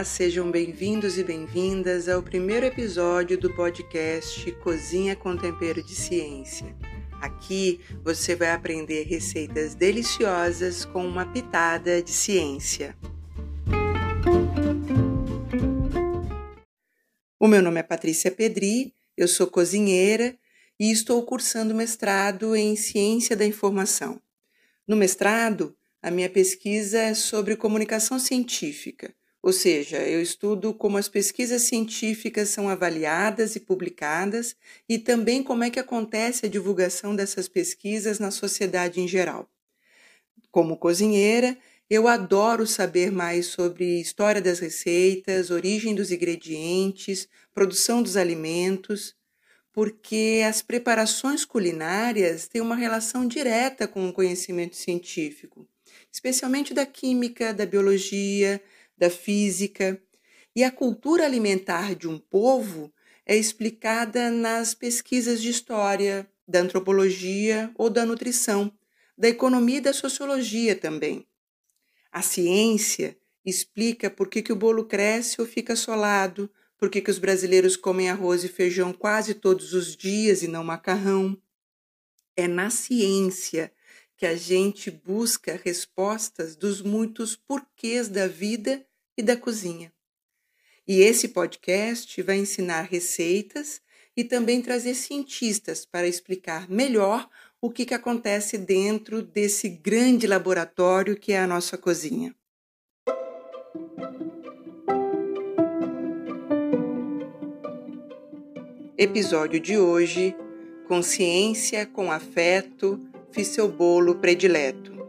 Olá, sejam bem-vindos e bem-vindas ao primeiro episódio do podcast Cozinha com Tempero de Ciência. Aqui você vai aprender receitas deliciosas com uma pitada de ciência. O meu nome é Patrícia Pedri, eu sou cozinheira e estou cursando mestrado em Ciência da Informação. No mestrado, a minha pesquisa é sobre comunicação científica ou seja, eu estudo como as pesquisas científicas são avaliadas e publicadas e também como é que acontece a divulgação dessas pesquisas na sociedade em geral. Como cozinheira, eu adoro saber mais sobre história das receitas, origem dos ingredientes, produção dos alimentos, porque as preparações culinárias têm uma relação direta com o conhecimento científico, especialmente da química, da biologia, da física. E a cultura alimentar de um povo é explicada nas pesquisas de história, da antropologia ou da nutrição, da economia e da sociologia também. A ciência explica por que, que o bolo cresce ou fica solado, por que, que os brasileiros comem arroz e feijão quase todos os dias e não macarrão. É na ciência que a gente busca respostas dos muitos porquês da vida e da cozinha. E esse podcast vai ensinar receitas e também trazer cientistas para explicar melhor o que, que acontece dentro desse grande laboratório que é a nossa cozinha. Episódio de hoje: Consciência com afeto, fiz seu bolo predileto.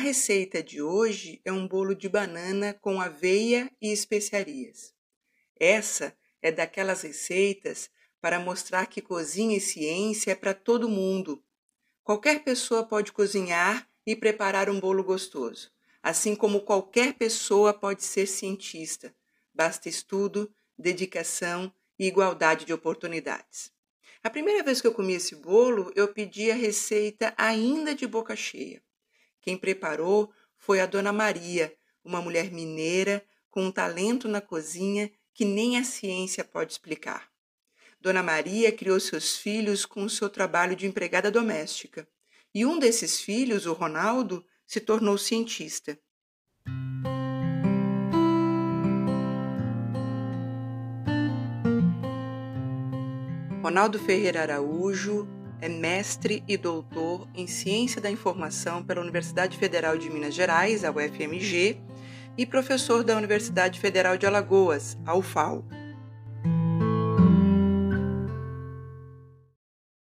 Receita de hoje é um bolo de banana com aveia e especiarias. Essa é daquelas receitas para mostrar que cozinha e ciência é para todo mundo. Qualquer pessoa pode cozinhar e preparar um bolo gostoso, assim como qualquer pessoa pode ser cientista. Basta estudo, dedicação e igualdade de oportunidades. A primeira vez que eu comi esse bolo, eu pedi a receita ainda de boca cheia. Quem preparou foi a Dona Maria, uma mulher mineira com um talento na cozinha que nem a ciência pode explicar. Dona Maria criou seus filhos com o seu trabalho de empregada doméstica, e um desses filhos, o Ronaldo, se tornou cientista. Ronaldo Ferreira Araújo é mestre e doutor em Ciência da Informação pela Universidade Federal de Minas Gerais, a UFMG, e professor da Universidade Federal de Alagoas, a UFAL.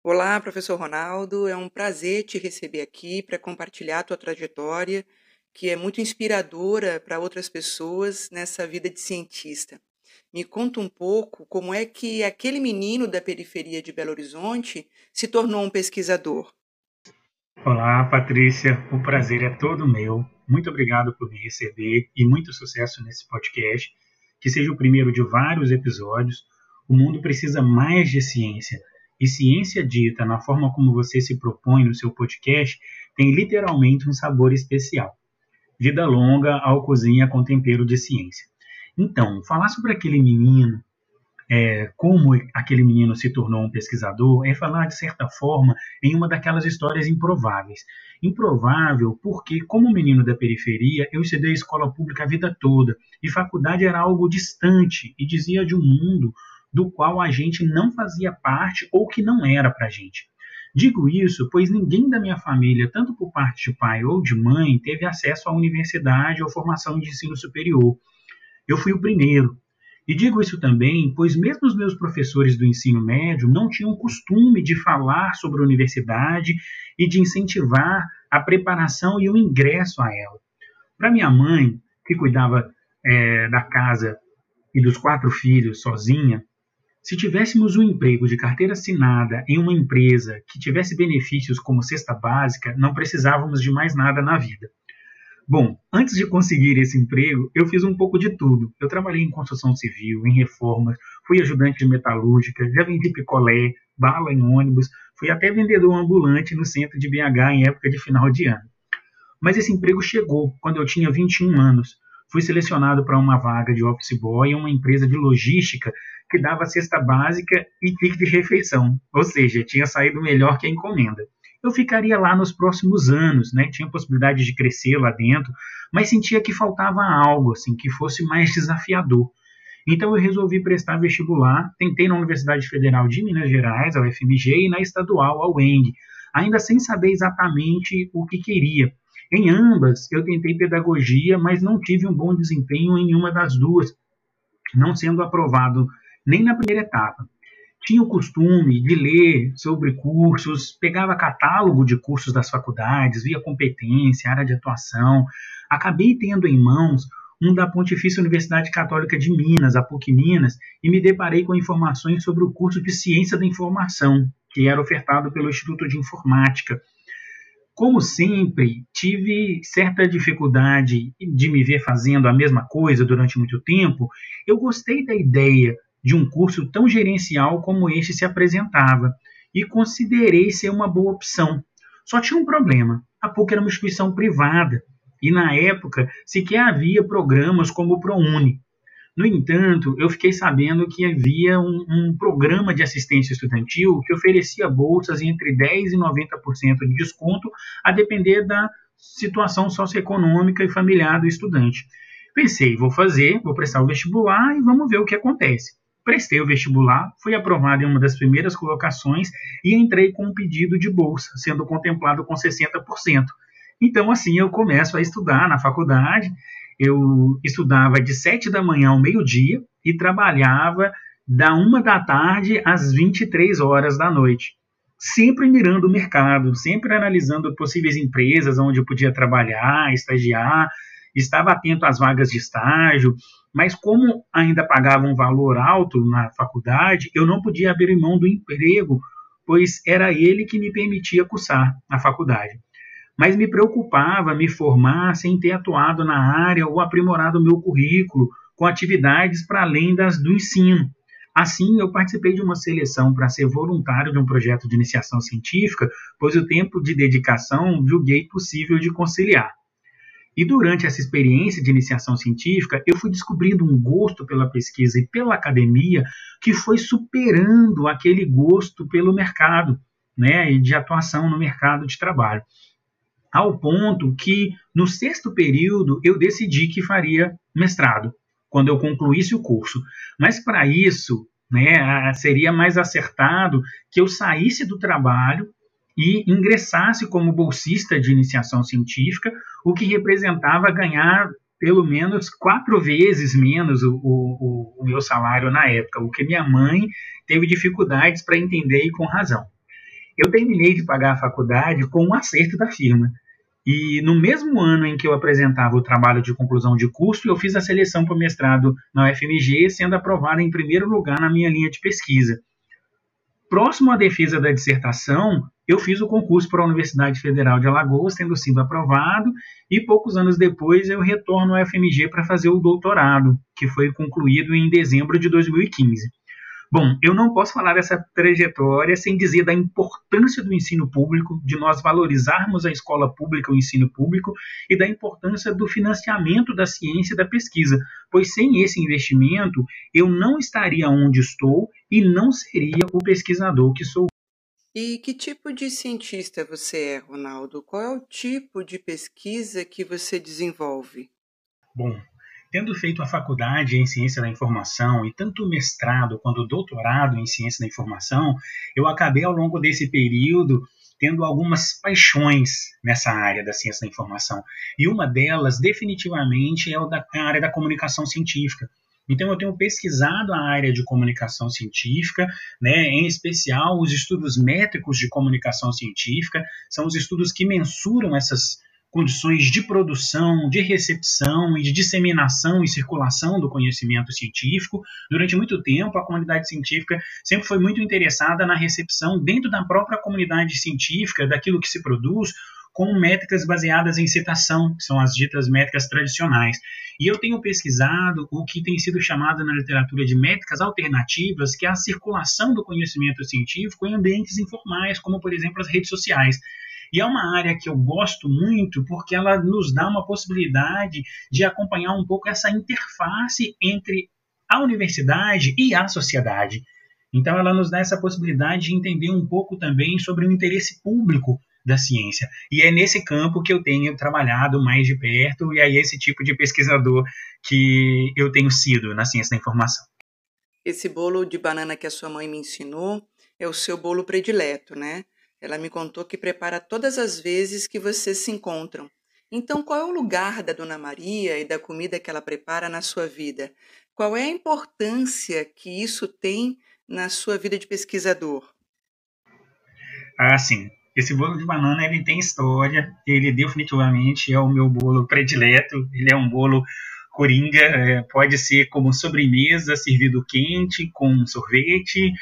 Olá, professor Ronaldo, é um prazer te receber aqui para compartilhar a tua trajetória, que é muito inspiradora para outras pessoas nessa vida de cientista. Me conta um pouco como é que aquele menino da periferia de Belo Horizonte se tornou um pesquisador. Olá, Patrícia. O prazer é todo meu. Muito obrigado por me receber e muito sucesso nesse podcast. Que seja o primeiro de vários episódios. O mundo precisa mais de ciência. E ciência dita na forma como você se propõe no seu podcast tem literalmente um sabor especial. Vida longa ao cozinha com tempero de ciência. Então, falar sobre aquele menino, é, como aquele menino se tornou um pesquisador, é falar, de certa forma, em uma daquelas histórias improváveis. Improvável porque, como menino da periferia, eu estudei escola pública a vida toda, e faculdade era algo distante, e dizia de um mundo do qual a gente não fazia parte ou que não era para a gente. Digo isso pois ninguém da minha família, tanto por parte de pai ou de mãe, teve acesso à universidade ou formação de ensino superior. Eu fui o primeiro. E digo isso também, pois mesmo os meus professores do ensino médio não tinham costume de falar sobre a universidade e de incentivar a preparação e o ingresso a ela. Para minha mãe, que cuidava é, da casa e dos quatro filhos sozinha, se tivéssemos um emprego de carteira assinada em uma empresa que tivesse benefícios como cesta básica, não precisávamos de mais nada na vida. Bom, antes de conseguir esse emprego, eu fiz um pouco de tudo. Eu trabalhei em construção civil, em reformas, fui ajudante de metalúrgica, já vendi picolé, bala em ônibus, fui até vendedor ambulante no centro de BH em época de final de ano. Mas esse emprego chegou quando eu tinha 21 anos. Fui selecionado para uma vaga de office boy em uma empresa de logística que dava cesta básica e ticket de refeição, ou seja, tinha saído melhor que a encomenda. Eu ficaria lá nos próximos anos, né? Tinha possibilidade de crescer lá dentro, mas sentia que faltava algo assim que fosse mais desafiador. Então eu resolvi prestar vestibular, tentei na Universidade Federal de Minas Gerais, a UFMG, e na estadual, a UENG, ainda sem saber exatamente o que queria. Em ambas, eu tentei pedagogia, mas não tive um bom desempenho em nenhuma das duas, não sendo aprovado nem na primeira etapa. Tinha o costume de ler sobre cursos, pegava catálogo de cursos das faculdades, via competência, área de atuação. Acabei tendo em mãos um da Pontifícia Universidade Católica de Minas, a PUC Minas, e me deparei com informações sobre o curso de Ciência da Informação, que era ofertado pelo Instituto de Informática. Como sempre, tive certa dificuldade de me ver fazendo a mesma coisa durante muito tempo. Eu gostei da ideia de um curso tão gerencial como este se apresentava e considerei ser uma boa opção. Só tinha um problema: a PUC era uma instituição privada e na época sequer havia programas como o ProUni. No entanto, eu fiquei sabendo que havia um, um, programa de assistência estudantil que oferecia bolsas entre 10% e 90% de desconto, a depender da situação socioeconômica e familiar do estudante. Pensei, vou fazer, vou prestar o vestibular e vamos ver o que acontece. Prestei o vestibular, fui aprovado em uma das primeiras colocações e entrei com um pedido de bolsa, sendo contemplado com 60%. Então, assim, eu começo a estudar na faculdade. Eu estudava de 7 da manhã ao meio-dia e trabalhava da 1 da tarde às 23 horas da noite. Sempre mirando o mercado, sempre analisando possíveis empresas onde eu podia trabalhar, estagiar, estava atento às vagas de estágio, mas como ainda pagava um valor alto na faculdade, eu não podia abrir mão do emprego, pois era ele que me permitia cursar a faculdade mas me preocupava me formar sem ter atuado na área ou aprimorado meu currículo com atividades para além das do ensino. Assim, eu participei de uma seleção para ser voluntário de um projeto de iniciação científica, pois o tempo de dedicação julguei possível de conciliar. E durante essa experiência de iniciação científica, eu fui descobrindo um gosto pela pesquisa e pela academia que foi superando aquele gosto pelo mercado, né, e de atuação no mercado de trabalho ao ponto que no sexto período eu decidi que faria mestrado quando eu concluísse o curso. Mas para isso, né, seria mais acertado que eu saísse do trabalho e ingressasse como bolsista de iniciação científica, o que representava ganhar pelo menos quatro vezes menos o, o, o meu salário na época, o que minha mãe teve dificuldades para entender e com razão. Eu terminei de pagar a faculdade com um acerto da firma. E no mesmo ano em que eu apresentava o trabalho de conclusão de curso, eu fiz a seleção para o mestrado na UFMG, sendo aprovada em primeiro lugar na minha linha de pesquisa. Próximo à defesa da dissertação, eu fiz o concurso para a Universidade Federal de Alagoas, tendo sido aprovado, e poucos anos depois eu retorno à UFMG para fazer o doutorado, que foi concluído em dezembro de 2015. Bom, eu não posso falar dessa trajetória sem dizer da importância do ensino público, de nós valorizarmos a escola pública, o ensino público, e da importância do financiamento da ciência e da pesquisa, pois sem esse investimento eu não estaria onde estou e não seria o pesquisador que sou. E que tipo de cientista você é, Ronaldo? Qual é o tipo de pesquisa que você desenvolve? Bom, Tendo feito a faculdade em Ciência da Informação e tanto mestrado quanto doutorado em Ciência da Informação, eu acabei ao longo desse período tendo algumas paixões nessa área da ciência da informação. E uma delas, definitivamente, é a área da comunicação científica. Então, eu tenho pesquisado a área de comunicação científica, né, em especial os estudos métricos de comunicação científica, são os estudos que mensuram essas condições de produção, de recepção e de disseminação e circulação do conhecimento científico. Durante muito tempo, a comunidade científica sempre foi muito interessada na recepção dentro da própria comunidade científica daquilo que se produz, com métricas baseadas em citação, que são as ditas métricas tradicionais. E eu tenho pesquisado o que tem sido chamado na literatura de métricas alternativas, que é a circulação do conhecimento científico em ambientes informais, como, por exemplo, as redes sociais. E é uma área que eu gosto muito porque ela nos dá uma possibilidade de acompanhar um pouco essa interface entre a universidade e a sociedade. Então, ela nos dá essa possibilidade de entender um pouco também sobre o interesse público da ciência. E é nesse campo que eu tenho trabalhado mais de perto, e é esse tipo de pesquisador que eu tenho sido na ciência da informação. Esse bolo de banana que a sua mãe me ensinou é o seu bolo predileto, né? Ela me contou que prepara todas as vezes que vocês se encontram. Então, qual é o lugar da Dona Maria e da comida que ela prepara na sua vida? Qual é a importância que isso tem na sua vida de pesquisador? Ah, sim. Esse bolo de banana ele tem história. Ele definitivamente é o meu bolo predileto. Ele é um bolo coringa. É, pode ser como sobremesa, servido quente, com sorvete,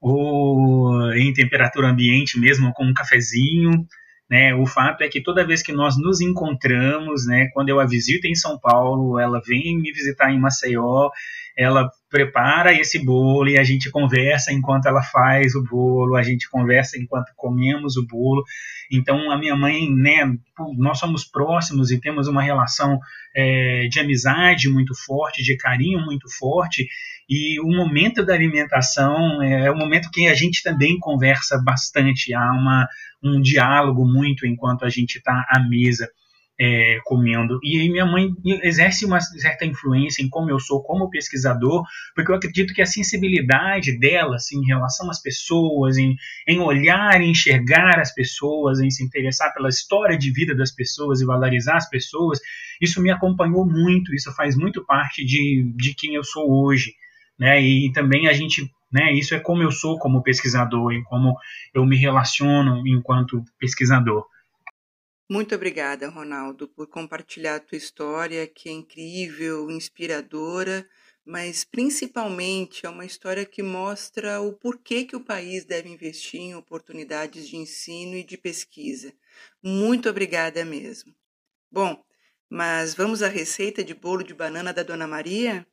ou em temperatura ambiente mesmo, com um cafezinho. Né? O fato é que toda vez que nós nos encontramos, né, quando eu a visito em São Paulo, ela vem me visitar em Maceió, ela prepara esse bolo e a gente conversa enquanto ela faz o bolo, a gente conversa enquanto comemos o bolo. Então, a minha mãe, né, nós somos próximos e temos uma relação é, de amizade muito forte, de carinho muito forte, e o momento da alimentação é, é o momento que a gente também conversa bastante, há uma, um diálogo muito enquanto a gente está à mesa é, comendo. E aí minha mãe exerce uma certa influência em como eu sou como pesquisador, porque eu acredito que a sensibilidade dela assim, em relação às pessoas, em, em olhar e enxergar as pessoas, em se interessar pela história de vida das pessoas e valorizar as pessoas, isso me acompanhou muito, isso faz muito parte de, de quem eu sou hoje. Né? E também a gente né? Isso é como eu sou como pesquisador e como eu me relaciono enquanto pesquisador. Muito obrigada, Ronaldo, por compartilhar a tua história, que é incrível, inspiradora, mas principalmente é uma história que mostra o porquê que o país deve investir em oportunidades de ensino e de pesquisa. Muito obrigada mesmo. Bom, mas vamos à receita de bolo de banana da Dona Maria?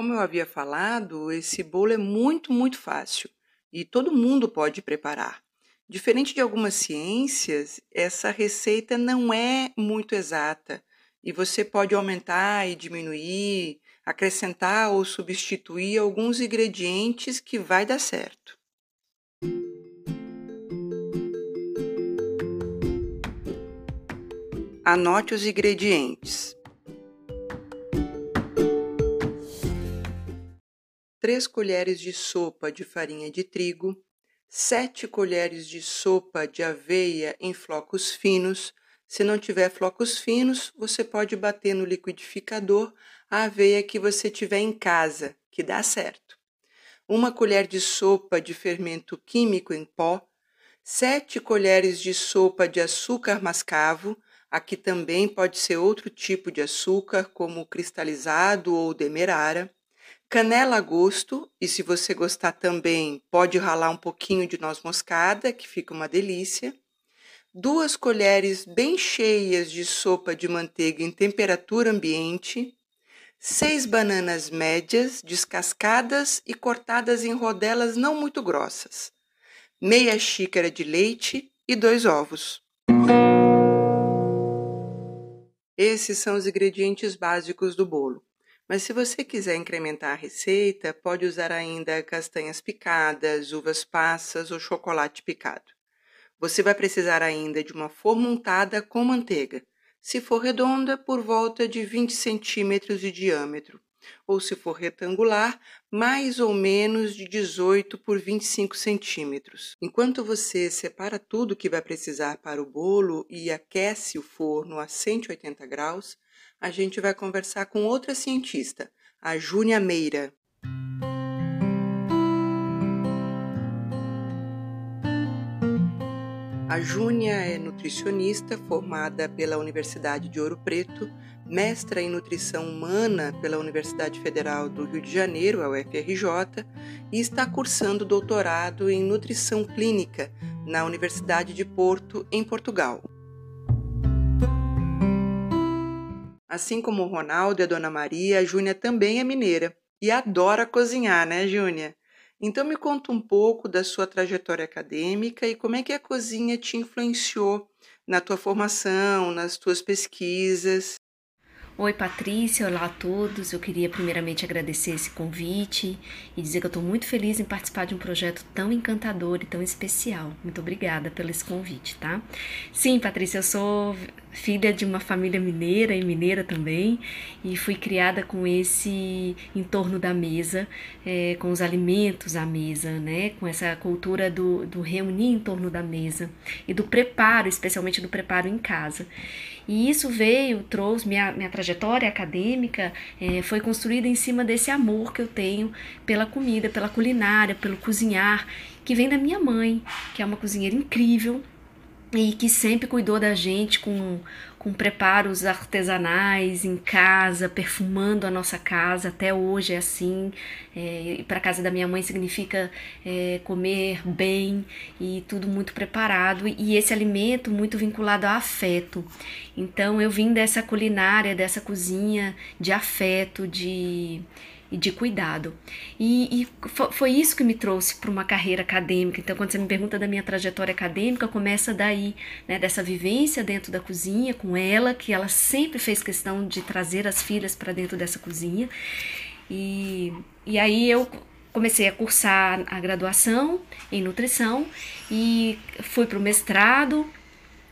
Como eu havia falado, esse bolo é muito, muito fácil e todo mundo pode preparar. Diferente de algumas ciências, essa receita não é muito exata e você pode aumentar e diminuir, acrescentar ou substituir alguns ingredientes que vai dar certo. Anote os ingredientes: 3 colheres de sopa de farinha de trigo, 7 colheres de sopa de aveia em flocos finos. Se não tiver flocos finos, você pode bater no liquidificador a aveia que você tiver em casa, que dá certo. Uma colher de sopa de fermento químico em pó, 7 colheres de sopa de açúcar mascavo, aqui também pode ser outro tipo de açúcar, como cristalizado ou demerara canela a gosto, e se você gostar também, pode ralar um pouquinho de noz moscada, que fica uma delícia. Duas colheres bem cheias de sopa de manteiga em temperatura ambiente. Seis bananas médias, descascadas e cortadas em rodelas não muito grossas. Meia xícara de leite e dois ovos. Esses são os ingredientes básicos do bolo. Mas se você quiser incrementar a receita, pode usar ainda castanhas picadas, uvas passas ou chocolate picado. Você vai precisar ainda de uma forma untada com manteiga. Se for redonda, por volta de 20 centímetros de diâmetro, ou se for retangular, mais ou menos de 18 por 25 centímetros. Enquanto você separa tudo que vai precisar para o bolo e aquece o forno a 180 graus, a gente vai conversar com outra cientista, a Júnia Meira. A Júnia é nutricionista formada pela Universidade de Ouro Preto, mestra em nutrição humana pela Universidade Federal do Rio de Janeiro, a UFRJ, e está cursando doutorado em nutrição clínica na Universidade de Porto, em Portugal. Assim como o Ronaldo e a Dona Maria, a Júnia também é mineira e adora cozinhar, né, Júnia? Então me conta um pouco da sua trajetória acadêmica e como é que a cozinha te influenciou na tua formação, nas tuas pesquisas. Oi, Patrícia, olá a todos. Eu queria primeiramente agradecer esse convite e dizer que eu estou muito feliz em participar de um projeto tão encantador e tão especial. Muito obrigada pelo esse convite, tá? Sim, Patrícia, eu sou filha de uma família mineira e mineira também e fui criada com esse entorno da mesa, é, com os alimentos à mesa, né? Com essa cultura do, do reunir em torno da mesa e do preparo, especialmente do preparo em casa. E isso veio, trouxe, minha, minha trajetória acadêmica é, foi construída em cima desse amor que eu tenho pela comida, pela culinária, pelo cozinhar, que vem da minha mãe, que é uma cozinheira incrível, e que sempre cuidou da gente com, com preparos artesanais em casa, perfumando a nossa casa. Até hoje é assim. É, para casa da minha mãe significa é, comer bem e tudo muito preparado. E esse alimento muito vinculado a afeto. Então eu vim dessa culinária, dessa cozinha de afeto, de e de cuidado. E, e foi isso que me trouxe para uma carreira acadêmica. Então, quando você me pergunta da minha trajetória acadêmica, começa daí, né, dessa vivência dentro da cozinha com ela, que ela sempre fez questão de trazer as filhas para dentro dessa cozinha. E, e aí eu comecei a cursar a graduação em nutrição e fui para o mestrado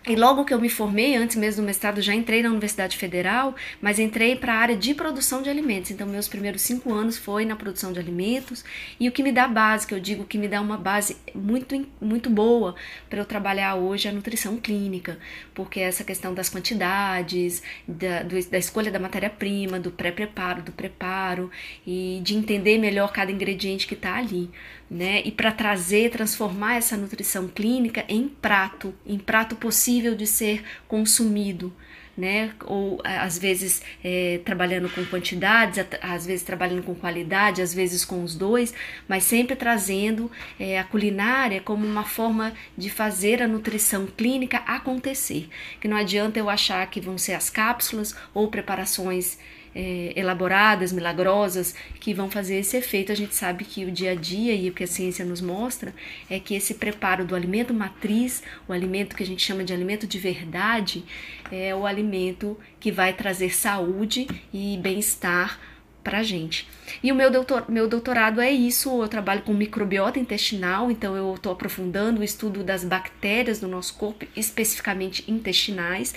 e logo que eu me formei, antes mesmo do mestrado, já entrei na Universidade Federal, mas entrei para a área de produção de alimentos. Então, meus primeiros cinco anos foi na produção de alimentos. E o que me dá base, que eu digo que me dá uma base muito, muito boa para eu trabalhar hoje é a nutrição clínica, porque essa questão das quantidades, da, do, da escolha da matéria-prima, do pré-preparo, do preparo, e de entender melhor cada ingrediente que está ali né? E para trazer, transformar essa nutrição clínica em prato, em prato possível de ser consumido, né? Ou às vezes é, trabalhando com quantidades, às vezes trabalhando com qualidade, às vezes com os dois, mas sempre trazendo é, a culinária como uma forma de fazer a nutrição clínica acontecer. Que não adianta eu achar que vão ser as cápsulas ou preparações é, elaboradas, milagrosas, que vão fazer esse efeito. A gente sabe que o dia a dia e o que a ciência nos mostra é que esse preparo do alimento matriz, o alimento que a gente chama de alimento de verdade, é o alimento que vai trazer saúde e bem-estar para gente. E o meu, doutor, meu doutorado é isso, eu trabalho com microbiota intestinal, então eu estou aprofundando o estudo das bactérias do nosso corpo, especificamente intestinais,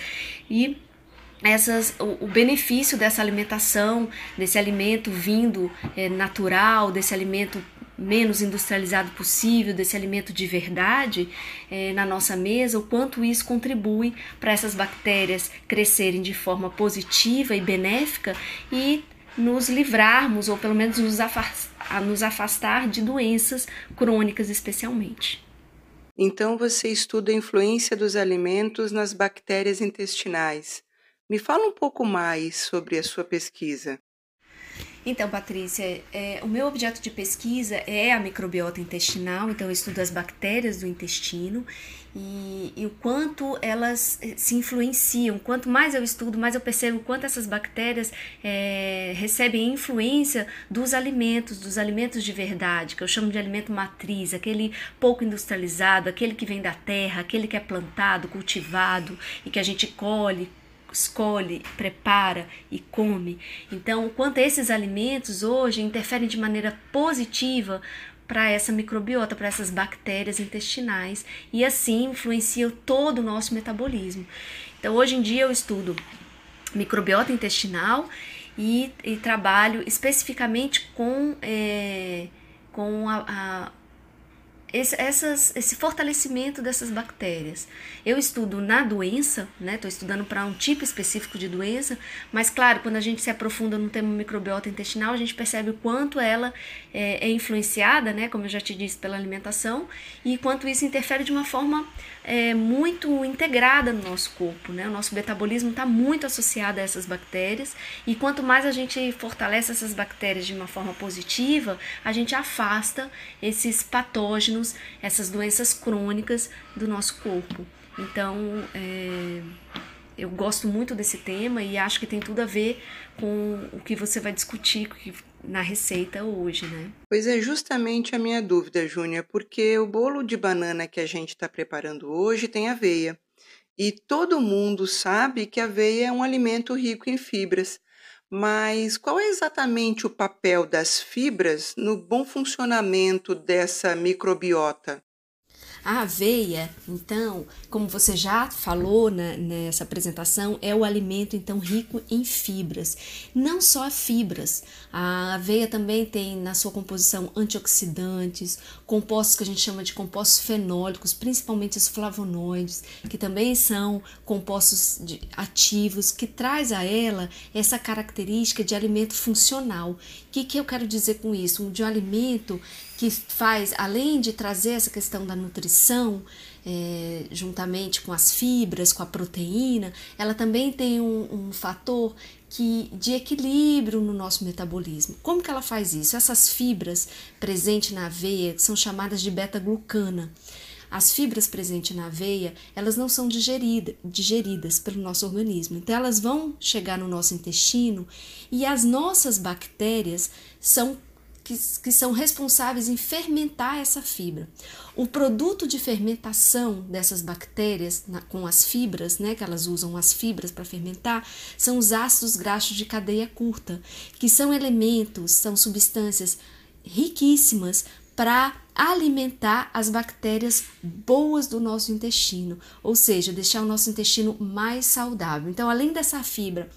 e essas, o, o, benefício dessa alimentação, desse alimento vindo é, natural, desse alimento menos industrializado possível, desse alimento de verdade é, na nossa mesa, o quanto isso contribui para essas bactérias crescerem de forma positiva e benéfica e nos livrarmos, ou pelo menos nos afastar, nos afastar de doenças crônicas, especialmente. Então, você estuda a influência dos alimentos nas bactérias intestinais. Me fala um pouco mais sobre a sua pesquisa. Então, Patrícia, é, o meu objeto de pesquisa é a microbiota intestinal, então eu estudo as bactérias do intestino e, e, o quanto elas eh, se influenciam. Quanto mais eu estudo, mais eu percebo quanto essas bactérias é, recebem influência dos alimentos, dos alimentos de verdade, que eu chamo de alimento matriz, aquele pouco industrializado, aquele que vem da terra, aquele que é plantado, cultivado e que a gente colhe, escolhe, prepara e come. Então, quanto esses alimentos hoje interferem de maneira positiva para essa microbiota, para essas bactérias intestinais e assim influenciam todo o nosso metabolismo. Então, hoje em dia eu estudo microbiota intestinal e, e trabalho especificamente com, é, com a, a esse, essas, esse fortalecimento dessas bactérias. Eu estudo na doença, né? Estou estudando para um tipo específico de doença, mas claro, quando a gente se aprofunda no tema microbiota intestinal, a gente percebe o quanto ela é, é influenciada, né? Como eu já te disse, pela alimentação e quanto isso interfere de uma forma é, muito integrada no nosso corpo, né? O nosso metabolismo está muito associado a essas bactérias e quanto mais a gente fortalece essas bactérias de uma forma positiva, a gente afasta esses patógenos, essas doenças crônicas do nosso corpo. Então, é, eu gosto muito desse tema e acho que tem tudo a ver com o que você vai discutir, na receita hoje, né? Pois é justamente a minha dúvida, Júnia, porque o bolo de banana que a gente está preparando hoje tem aveia. E todo mundo sabe que a aveia é um alimento rico em fibras. Mas qual é exatamente o papel das fibras no bom funcionamento dessa microbiota? A aveia, então, como você já falou na, nessa apresentação, é o alimento então rico em fibras. Não só fibras, a aveia também tem na sua composição antioxidantes, compostos que a gente chama de compostos fenólicos, principalmente os flavonoides, que também são compostos ativos, que traz a ela essa característica de alimento funcional. O que, que eu quero dizer com isso? De um alimento que faz, além de trazer essa questão da nutrição, é, juntamente com as fibras, com a proteína, ela também tem um, um fator que, de equilíbrio no nosso metabolismo. Como que ela faz isso? Essas fibras presentes na aveia são chamadas de beta-glucana. As fibras presentes na aveia, elas não são digerida, digeridas pelo nosso organismo. Então, elas vão chegar no nosso intestino e as nossas bactérias são que, que são responsáveis em fermentar essa fibra. O produto de fermentação dessas bactérias na, com as fibras, né, que elas usam as fibras para fermentar, são os ácidos graxos de cadeia curta, que são elementos, são substâncias riquíssimas para alimentar as bactérias boas do nosso intestino, ou seja, deixar o nosso intestino mais saudável. Então, além dessa fibra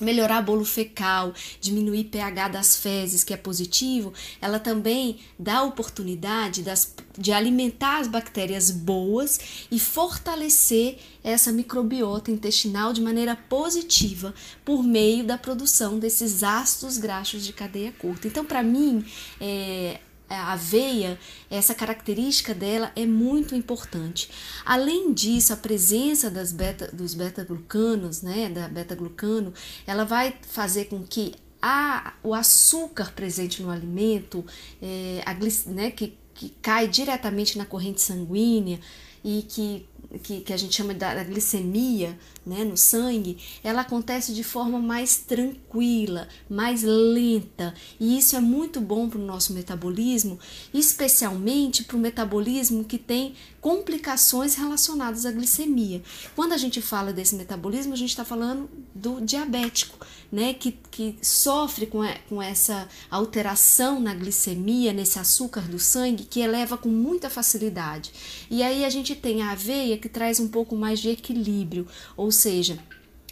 melhorar bolo fecal, diminuir pH das fezes, que é positivo, ela também dá oportunidade das, de alimentar as bactérias boas e fortalecer essa microbiota intestinal de maneira positiva por meio da produção desses ácidos graxos de cadeia curta. Então, para mim, é, a aveia, essa característica dela é muito importante. Além disso, a presença das beta, dos beta-glucanos, né, da beta-glucano, ela vai fazer com que a, o açúcar presente no alimento, é, a, né, que, que cai diretamente na corrente sanguínea e que que, que a gente chama da glicemia né, no sangue, ela acontece de forma mais tranquila, mais lenta. E isso é muito bom para o nosso metabolismo, especialmente para o metabolismo que tem complicações relacionadas à glicemia. Quando a gente fala desse metabolismo, a gente está falando do diabético, né, que, que sofre com, com essa alteração na glicemia, nesse açúcar do sangue, que eleva com muita facilidade. E aí a gente tem a que traz um pouco mais de equilíbrio, ou seja,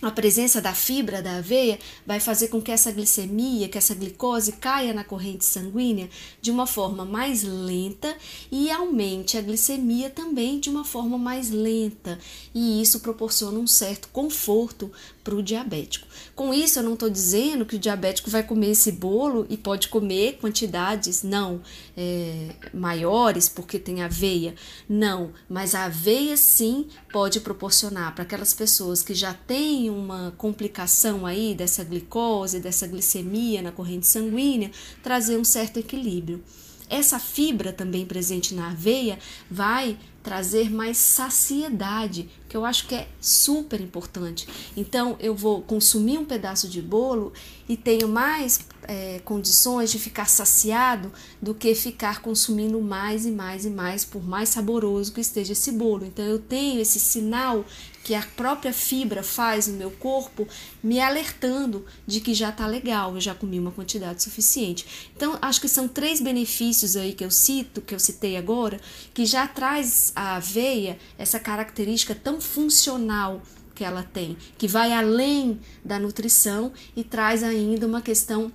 a presença da fibra da aveia vai fazer com que essa glicemia, que essa glicose caia na corrente sanguínea de uma forma mais lenta e aumente a glicemia também de uma forma mais lenta. E isso proporciona um certo conforto para o diabético. Com isso, eu não estou dizendo que o diabético vai comer esse bolo e pode comer quantidades não é, maiores porque tem aveia. Não, mas a aveia sim pode proporcionar para aquelas pessoas que já têm uma complicação aí dessa glicose, dessa glicemia na corrente sanguínea, trazer um certo equilíbrio. Essa fibra também presente na aveia vai trazer mais saciedade, que eu acho que é super importante. Então, eu vou consumir um pedaço de bolo e tenho mais é, condições de ficar saciado do que ficar consumindo mais e mais e mais, por mais saboroso que esteja esse bolo. Então, eu tenho esse sinal que a própria fibra faz no meu corpo, me alertando de que já está legal, eu já comi uma quantidade suficiente. Então, acho que são três benefícios aí que eu cito, que eu citei agora, que já traz a aveia essa característica tão funcional que ela tem, que vai além da nutrição e traz ainda uma questão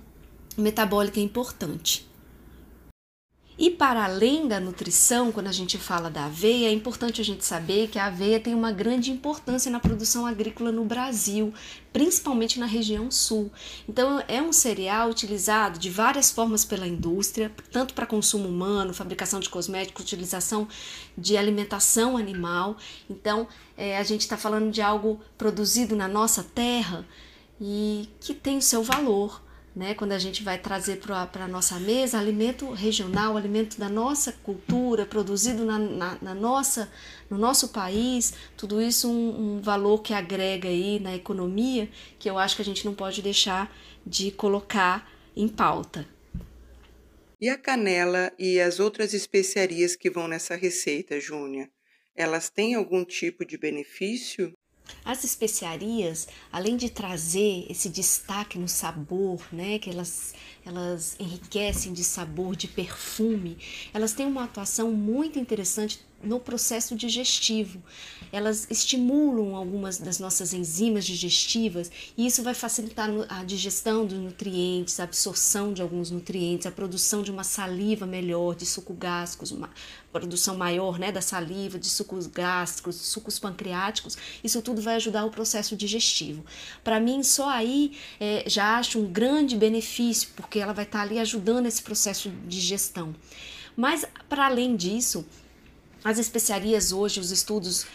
metabólica importante. E para além da nutrição, quando a gente fala da aveia, é importante a gente saber que a aveia tem uma grande importância na produção agrícola no Brasil, principalmente na região sul. Então, é um cereal utilizado de várias formas pela indústria, tanto para consumo humano, fabricação de cosméticos, utilização de alimentação animal. Então, é, a gente está falando de algo produzido na nossa terra e que tem o seu valor né? Quando a gente vai trazer para a nossa mesa alimento regional, alimento da nossa cultura, produzido na, na, na nossa, no nosso país, tudo isso um, um, valor que agrega aí na economia, que eu acho que a gente não pode deixar de colocar em pauta. E a canela e as outras especiarias que vão nessa receita, Júnia? Elas têm algum tipo de benefício? As especiarias, além de trazer esse destaque no sabor, né, que elas, elas enriquecem de sabor, de perfume, elas têm uma atuação muito interessante no processo digestivo. Elas estimulam algumas das nossas enzimas digestivas e isso vai facilitar a digestão dos nutrientes, a absorção de alguns nutrientes, a produção de uma saliva melhor, de suco gástricos, uma produção maior né, da saliva, de sucos gástricos, sucos pancreáticos. Isso tudo vai ajudar o processo digestivo. Para mim, só aí é, já acho um grande benefício, porque ela vai estar ali ajudando esse processo de digestão. Mas, para além disso, as especiarias hoje, os estudos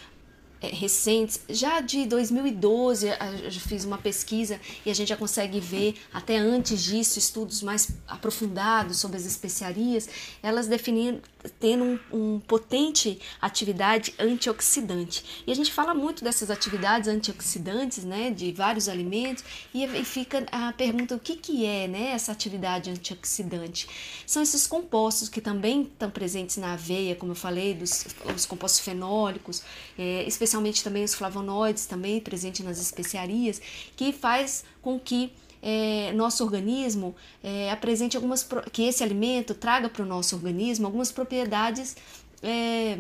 é, recentes, já de 2012 eu fiz uma pesquisa e a gente já consegue ver até antes disso estudos mais aprofundados sobre as especiarias, elas definindo tendo um, um, potente atividade antioxidante. E a gente fala muito dessas atividades antioxidantes, né, de vários alimentos, e, fica a pergunta o que, que é, né, essa atividade antioxidante? São esses compostos que também estão presentes na aveia, como eu falei, dos, os compostos fenólicos, é, também os flavonoides, também presentes nas especiarias, que faz com que é, nosso organismo é, apresente algumas que esse alimento traga para o nosso organismo algumas propriedades é,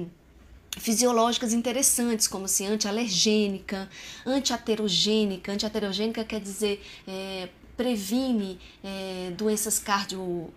fisiológicas interessantes, como se antialergênica, antiaterogênica. Antiaterogênica quer dizer é, previne é, doenças cardio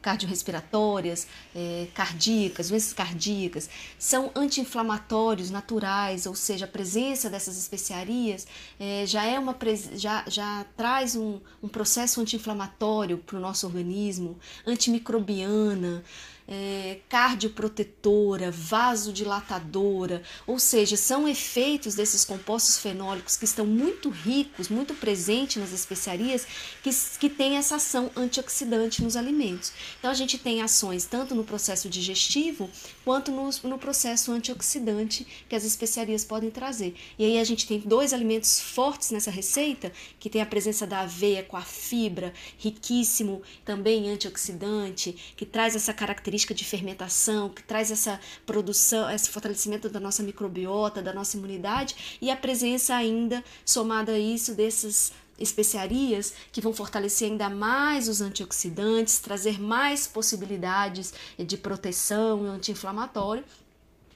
cardiorrespiratórias, é, cardíacas, doenças cardíacas, são anti-inflamatórios naturais, ou seja, a presença dessas especiarias é, já é uma já, já traz um, um processo anti-inflamatório para o nosso organismo, antimicrobiana, é, cardioprotetora, vasodilatadora, ou seja, são efeitos desses compostos fenólicos que estão muito ricos, muito presentes nas especiarias, que, que têm essa ação antioxidante nos alimentos. Então a gente tem ações tanto no processo digestivo quanto no, no processo antioxidante que as especiarias podem trazer. E aí a gente tem dois alimentos fortes nessa receita, que tem a presença da aveia com a fibra, riquíssimo também antioxidante, que traz essa característica característica de fermentação, que traz essa produção, esse fortalecimento da nossa microbiota, da nossa imunidade, e a presença ainda, somada a isso, dessas especiarias que vão fortalecer ainda mais os antioxidantes, trazer mais possibilidades de proteção anti-inflamatório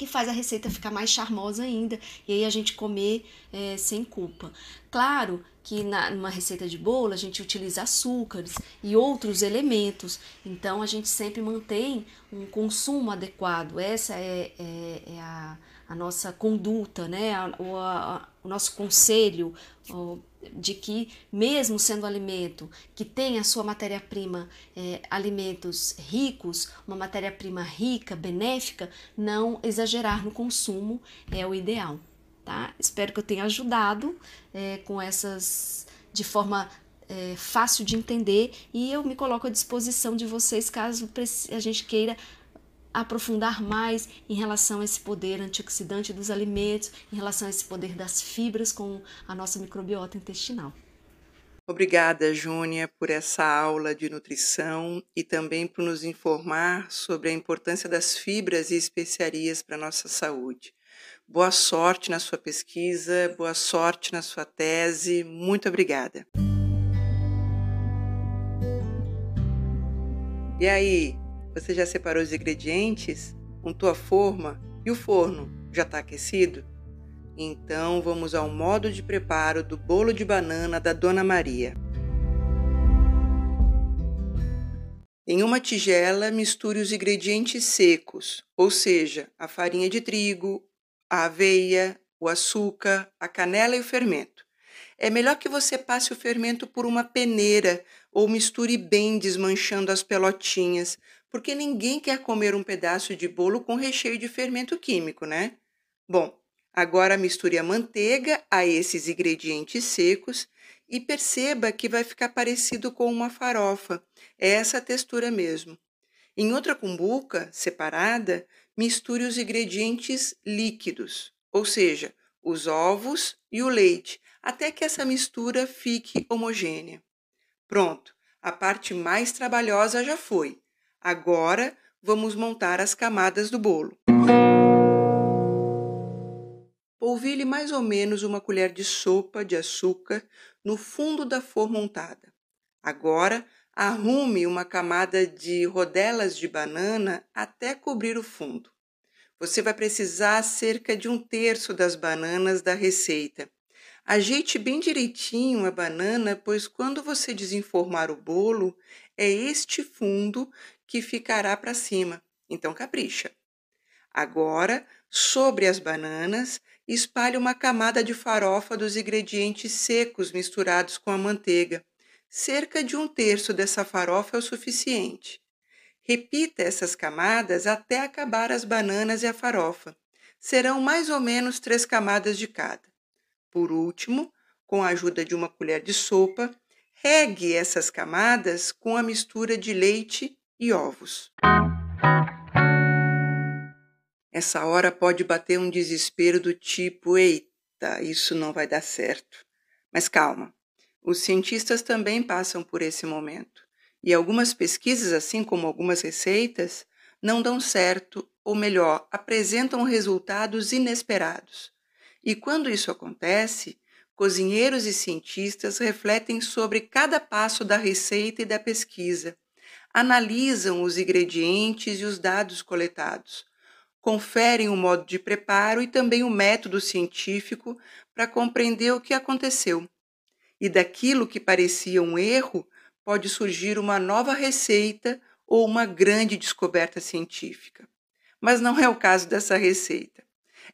que faz a receita ficar mais charmosa ainda e aí a gente comer é, sem culpa. Claro que na, numa receita de bolo a gente utiliza açúcares e outros elementos, então a gente sempre mantém um consumo adequado. Essa é, é, é a, a, nossa conduta, né? A, o, a, o nosso conselho de que, mesmo sendo alimento que tem a sua matéria-prima, é, alimentos ricos, uma matéria-prima rica, benéfica, não exagerar no consumo é o ideal. Tá? Espero que eu tenha ajudado é, com essas de forma é, fácil de entender e eu me coloco à disposição de vocês caso a gente queira aprofundar mais em relação a esse poder antioxidante dos alimentos, em relação a esse poder das fibras com a nossa microbiota intestinal. Obrigada, Júnia, por essa aula de nutrição e também por nos informar sobre a importância das fibras e especiarias para a nossa saúde. Boa sorte na sua pesquisa, boa sorte na sua tese. Muito obrigada. E aí, você já separou os ingredientes? Untou a forma? E o forno já está aquecido? Então vamos ao modo de preparo do bolo de banana da Dona Maria. Em uma tigela, misture os ingredientes secos, ou seja, a farinha de trigo, a aveia, o açúcar, a canela e o fermento. É melhor que você passe o fermento por uma peneira ou misture bem desmanchando as pelotinhas, porque ninguém quer comer um pedaço de bolo com recheio de fermento químico, né? Bom, agora misture a manteiga a esses ingredientes secos e perceba que vai ficar parecido com uma farofa. É essa textura mesmo. Em outra cumbuca separada, misture os ingredientes líquidos, ou seja, os ovos e o leite, até que essa mistura fique homogênea. Pronto! A parte mais trabalhosa já foi. Agora vamos montar as camadas do bolo. Polvilhe mais ou menos uma colher de sopa de açúcar no fundo da flor montada. Agora, arrume uma camada de rodelas de banana até cobrir o fundo. Você vai precisar cerca de um terço das bananas da receita. Ajeite bem direitinho a banana, pois quando você desenformar o bolo, é este fundo que ficará para cima. Então capricha. Agora, sobre as bananas, espalhe uma camada de farofa dos ingredientes secos misturados com a manteiga. Cerca de um terço dessa farofa é o suficiente. Repita essas camadas até acabar as bananas e a farofa. Serão mais ou menos três camadas de cada. Por último, com a ajuda de uma colher de sopa, regue essas camadas com a mistura de leite e ovos. Essa hora pode bater um desespero do tipo: eita, isso não vai dar certo. Mas calma, os cientistas também passam por esse momento. E algumas pesquisas, assim como algumas receitas, não dão certo, ou melhor, apresentam resultados inesperados. E quando isso acontece, cozinheiros e cientistas refletem sobre cada passo da receita e da pesquisa, analisam os ingredientes e os dados coletados, conferem o modo de preparo e também o método científico para compreender o que aconteceu. E daquilo que parecia um erro, pode surgir uma nova receita ou uma grande descoberta científica. Mas não é o caso dessa receita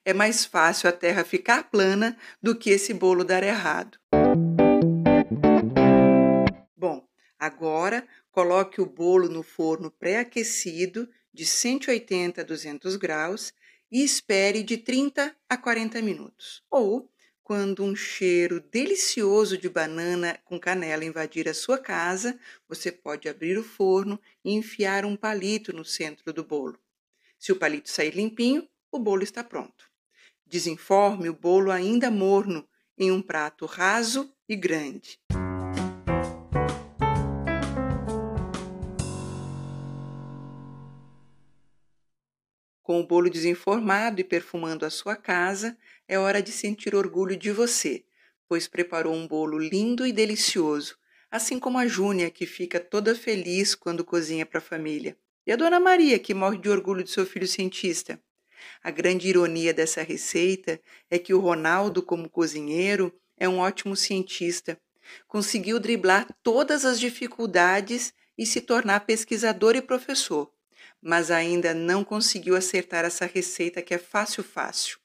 é mais fácil a terra ficar plana do que esse bolo dar errado. Bom, agora coloque o bolo no forno pré-aquecido de 180 a 200 graus e espere de 30 a 40 minutos. Ou, quando um cheiro delicioso de banana com canela invadir a sua casa, você pode abrir o forno e enfiar um palito no centro do bolo. Se o palito sair limpinho, o bolo está pronto. Desenforme o bolo ainda morno em um prato raso e grande. Com o bolo desenformado e perfumando a sua casa, é hora de sentir orgulho de você, pois preparou um bolo lindo e delicioso, assim como a Júnia, que fica toda feliz quando cozinha para a família, e a Dona Maria, que morre de orgulho de seu filho cientista. A grande ironia dessa receita é que o Ronaldo, como cozinheiro, é um ótimo cientista. Conseguiu driblar todas as dificuldades e se tornar pesquisador e professor, mas ainda não conseguiu acertar essa receita que é fácil, fácil.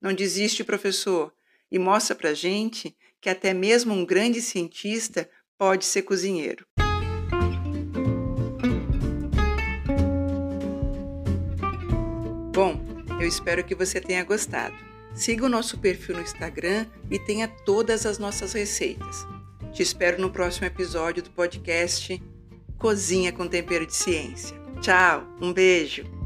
Não desiste, professor, e mostra pra gente que até mesmo um grande cientista pode ser cozinheiro. Bom, eu espero que você tenha gostado. Siga o nosso perfil no Instagram e tenha todas as nossas receitas. Te espero no próximo episódio do podcast Cozinha com Tempero de Ciência. Tchau, um beijo!